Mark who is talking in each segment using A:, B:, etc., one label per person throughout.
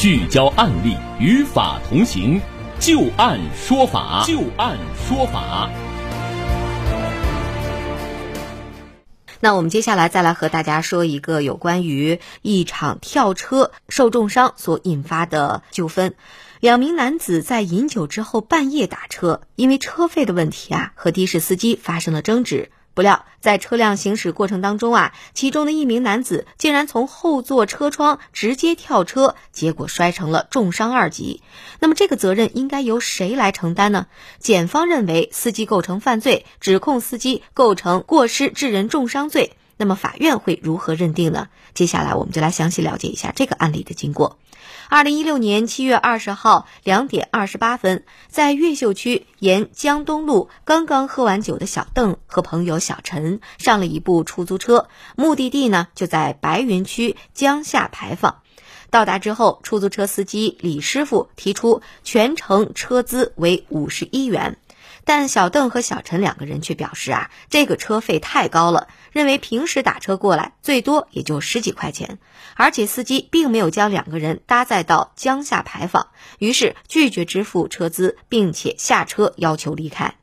A: 聚焦案例，与法同行，就案说法，就案说法。
B: 那我们接下来再来和大家说一个有关于一场跳车受重伤所引发的纠纷。两名男子在饮酒之后半夜打车，因为车费的问题啊，和的士司机发生了争执。不料，在车辆行驶过程当中啊，其中的一名男子竟然从后座车窗直接跳车，结果摔成了重伤二级。那么，这个责任应该由谁来承担呢？检方认为司机构成犯罪，指控司机构成过失致人重伤罪。那么，法院会如何认定呢？接下来，我们就来详细了解一下这个案例的经过。二零一六年七月二十号两点二十八分，在越秀区沿江东路，刚刚喝完酒的小邓和朋友小陈上了一部出租车，目的地呢就在白云区江夏牌坊。到达之后，出租车司机李师傅提出全程车资为五十一元。但小邓和小陈两个人却表示啊，这个车费太高了，认为平时打车过来最多也就十几块钱，而且司机并没有将两个人搭载到江夏牌坊，于是拒绝支付车资，并且下车要求离开。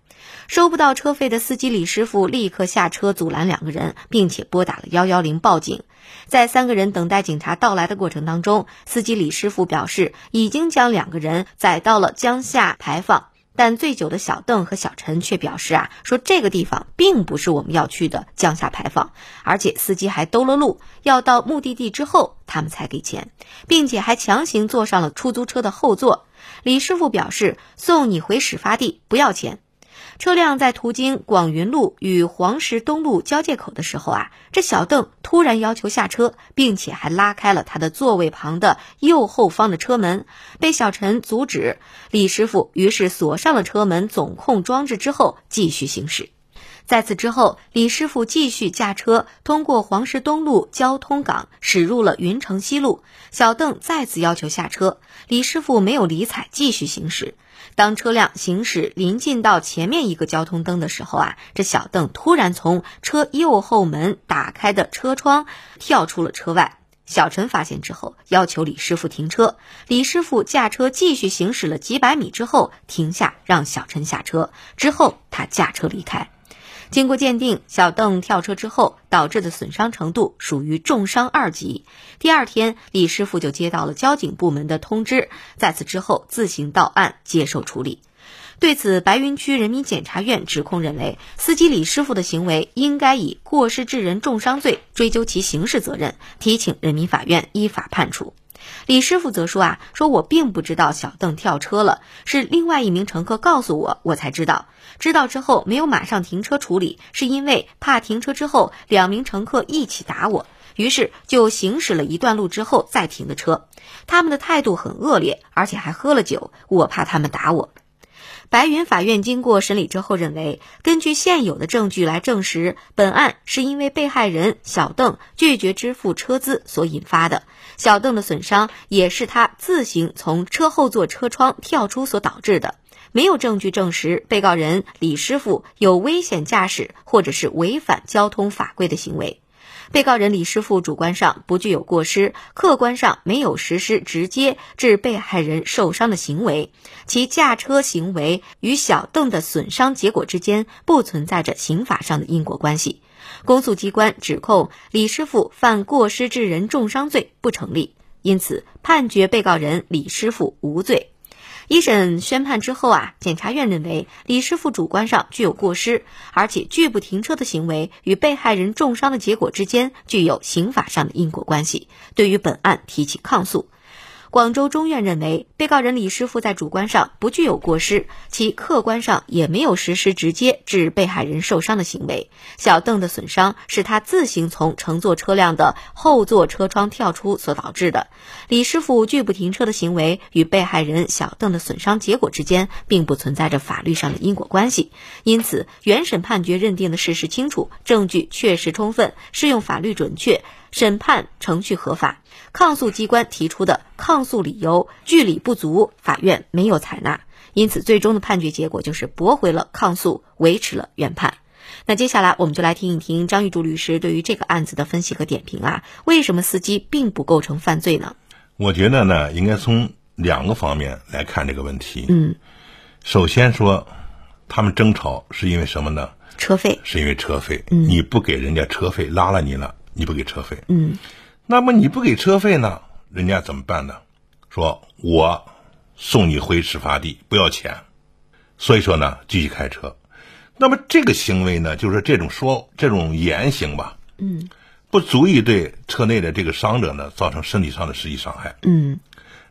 B: 收不到车费的司机李师傅立刻下车阻拦两个人，并且拨打了幺幺零报警。在三个人等待警察到来的过程当中，司机李师傅表示已经将两个人载到了江夏牌坊。但醉酒的小邓和小陈却表示啊，说这个地方并不是我们要去的江夏牌坊，而且司机还兜了路，要到目的地之后他们才给钱，并且还强行坐上了出租车的后座。李师傅表示送你回始发地不要钱。车辆在途经广云路与黄石东路交界口的时候啊，这小邓突然要求下车，并且还拉开了他的座位旁的右后方的车门，被小陈阻止。李师傅于是锁上了车门总控装置之后继续行驶。在此之后，李师傅继续驾车通过黄石东路交通港驶入了云城西路。小邓再次要求下车，李师傅没有理睬，继续行驶。当车辆行驶临近到前面一个交通灯的时候啊，这小邓突然从车右后门打开的车窗跳出了车外。小陈发现之后，要求李师傅停车。李师傅驾车继续行驶了几百米之后停下，让小陈下车。之后他驾车离开。经过鉴定，小邓跳车之后导致的损伤程度属于重伤二级。第二天，李师傅就接到了交警部门的通知，在此之后自行到案接受处理。对此，白云区人民检察院指控认为，司机李师傅的行为应该以过失致人重伤罪追究其刑事责任，提请人民法院依法判处。李师傅则说：“啊，说我并不知道小邓跳车了，是另外一名乘客告诉我，我才知道。知道之后没有马上停车处理，是因为怕停车之后两名乘客一起打我，于是就行驶了一段路之后再停的车。他们的态度很恶劣，而且还喝了酒，我怕他们打我。”白云法院经过审理之后认为，根据现有的证据来证实，本案是因为被害人小邓拒绝支付车资所引发的。小邓的损伤也是他自行从车后座车窗跳出所导致的。没有证据证实被告人李师傅有危险驾驶或者是违反交通法规的行为。被告人李师傅主观上不具有过失，客观上没有实施直接致被害人受伤的行为，其驾车行为与小邓的损伤结果之间不存在着刑法上的因果关系。公诉机关指控李师傅犯过失致人重伤罪不成立，因此判决被告人李师傅无罪。一审宣判之后啊，检察院认为李师傅主观上具有过失，而且拒不停车的行为与被害人重伤的结果之间具有刑法上的因果关系，对于本案提起抗诉。广州中院认为，被告人李师傅在主观上不具有过失，其客观上也没有实施直接致被害人受伤的行为。小邓的损伤是他自行从乘坐车辆的后座车窗跳出所导致的。李师傅拒不停车的行为与被害人小邓的损伤结果之间并不存在着法律上的因果关系。因此，原审判决认定的事实清楚，证据确实充分，适用法律准确。审判程序合法，抗诉机关提出的抗诉理由据理不足，法院没有采纳，因此最终的判决结果就是驳回了抗诉，维持了原判。那接下来我们就来听一听张玉柱律师对于这个案子的分析和点评啊，为什么司机并不构成犯罪呢？
C: 我觉得呢，应该从两个方面来看这个问题。
B: 嗯，
C: 首先说，他们争吵是因为什么呢？
B: 车费。
C: 是因为车费。嗯，你不给人家车费，拉了你了，你不给车费。
B: 嗯，
C: 那么你不给车费呢？人家怎么办呢？说我送你回始发地，不要钱。所以说呢，继续开车。那么这个行为呢，就是这种说这种言行吧，
B: 嗯，
C: 不足以对车内的这个伤者呢造成身体上的实际伤害，
B: 嗯，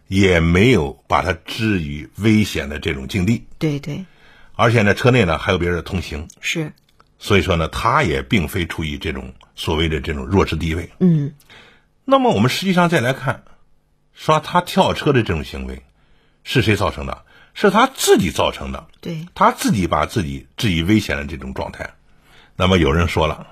C: 也没有把他置于危险的这种境地，
B: 对对，
C: 而且呢，车内呢还有别人同行，
B: 是，
C: 所以说呢，他也并非处于这种所谓的这种弱势地位，
B: 嗯，
C: 那么我们实际上再来看，说他跳车的这种行为是谁造成的？是他自己造成的，
B: 对，
C: 他自己把自己置于危险的这种状态。那么有人说了，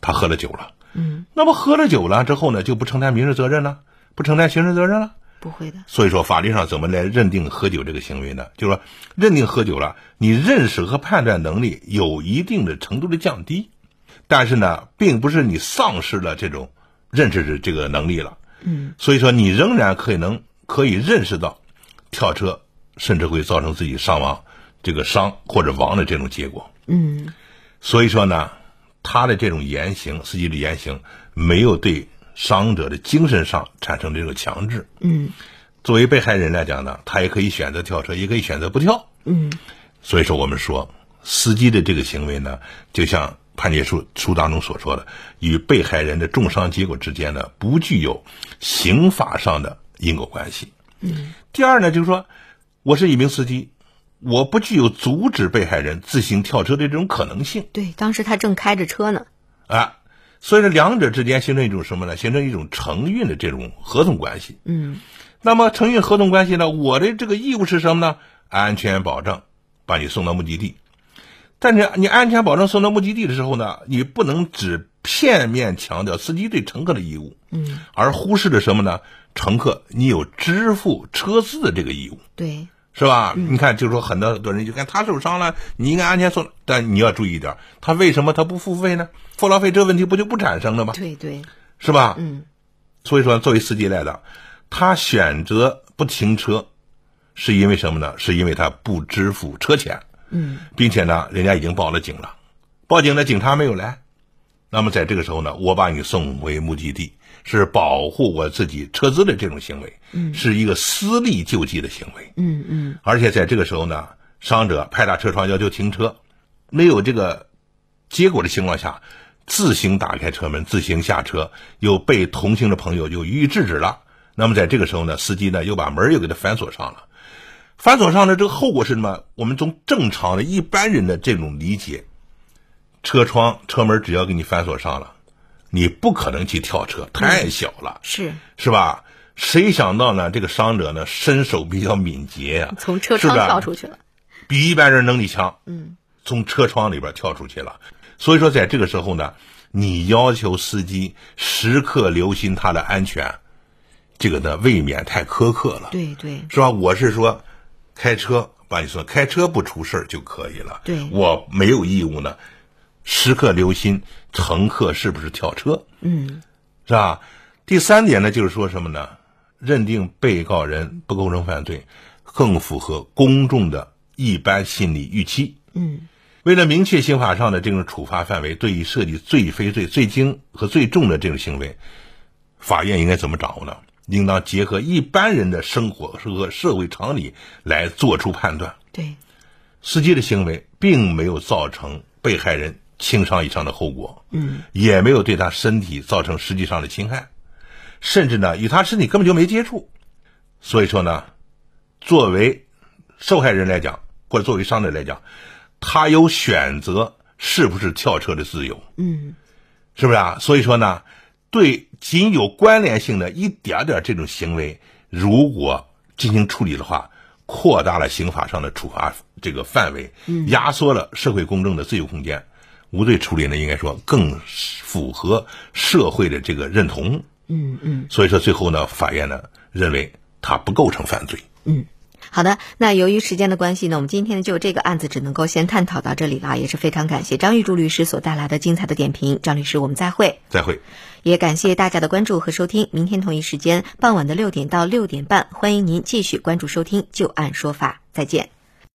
C: 他喝了酒了，
B: 嗯，
C: 那么喝了酒了之后呢，就不承担民事责任了，不承担刑事责任了？
B: 不会的。
C: 所以说，法律上怎么来认定喝酒这个行为呢？就是说，认定喝酒了，你认识和判断能力有一定的程度的降低，但是呢，并不是你丧失了这种认识的这个能力了，
B: 嗯，
C: 所以说你仍然可以能可以认识到跳车。甚至会造成自己伤亡，这个伤或者亡的这种结果。
B: 嗯，
C: 所以说呢，他的这种言行，司机的言行，没有对伤者的精神上产生这个强制。
B: 嗯，
C: 作为被害人来讲呢，他也可以选择跳车，也可以选择不跳。
B: 嗯，
C: 所以说我们说，司机的这个行为呢，就像判决书书当中所说的，与被害人的重伤结果之间呢，不具有刑法上的因果关系。
B: 嗯，
C: 第二呢，就是说。我是一名司机，我不具有阻止被害人自行跳车的这种可能性。
B: 对，当时他正开着车呢。
C: 啊，所以说两者之间形成一种什么呢？形成一种承运的这种合同关系。
B: 嗯。
C: 那么承运合同关系呢？我的这个义务是什么呢？安全保障，把你送到目的地。但是你安全保证送到目的地的时候呢，你不能只片面强调司机对乘客的义务，
B: 嗯，
C: 而忽视了什么呢？乘客你有支付车资的这个义务。
B: 对。
C: 是吧？你看，就是说，很多很多人就看他受伤了，你应该安全送。但你要注意一点，他为什么他不付费呢？付了费这个问题不就不产生了吗？
B: 对对，
C: 是吧？
B: 嗯。
C: 所以说，作为司机来的，他选择不停车，是因为什么呢？是因为他不支付车钱。
B: 嗯。
C: 并且呢，人家已经报了警了，报警的警察没有来，那么在这个时候呢，我把你送回目的地。是保护我自己车资的这种行为，
B: 嗯，
C: 是一个私利救济的行为，
B: 嗯嗯，
C: 而且在这个时候呢，伤者拍打车窗要求停车，没有这个结果的情况下，自行打开车门，自行下车，又被同行的朋友就予以制止了。那么在这个时候呢，司机呢又把门又给他反锁上了，反锁上的这个后果是什么？我们从正常的一般人的这种理解，车窗、车门只要给你反锁上了。你不可能去跳车，太小了，
B: 是
C: 是吧？谁想到呢？这个伤者呢，身手比较敏捷呀，
B: 从车窗跳出去了，
C: 比一般人能力强。
B: 嗯，
C: 从车窗里边跳出去了。所以说，在这个时候呢，你要求司机时刻留心他的安全，这个呢未免太苛刻了。
B: 对对，
C: 是吧？我是说，开车把你说开车不出事就可以了。
B: 对，
C: 我没有义务呢。时刻留心乘客是不是跳车，
B: 嗯，
C: 是吧？第三点呢，就是说什么呢？认定被告人不构成犯罪，更符合公众的一般心理预期。
B: 嗯，
C: 为了明确刑法上的这种处罚范围，对于涉及罪非罪、最轻和最重的这种行为，法院应该怎么掌握呢？应当结合一般人的生活和社会常理来做出判断。
B: 对，
C: 司机的行为并没有造成被害人。轻伤以上的后果，
B: 嗯，
C: 也没有对他身体造成实际上的侵害，甚至呢，与他身体根本就没接触。所以说呢，作为受害人来讲，或者作为伤者来讲，他有选择是不是跳车的自由，
B: 嗯，
C: 是不是啊？所以说呢，对仅有关联性的一点点这种行为，如果进行处理的话，扩大了刑法上的处罚这个范围，压缩了社会公正的自由空间。无罪处理呢，应该说更符合社会的这个认同。
B: 嗯嗯。
C: 所以说，最后呢，法院呢认为他不构成犯罪。
B: 嗯。好的，那由于时间的关系呢，我们今天就这个案子只能够先探讨到这里了，也是非常感谢张玉柱律师所带来的精彩的点评。张律师，我们再会。
C: 再会。
B: 也感谢大家的关注和收听，明天同一时间傍晚的六点到六点半，欢迎您继续关注收听《就案说法》，再见。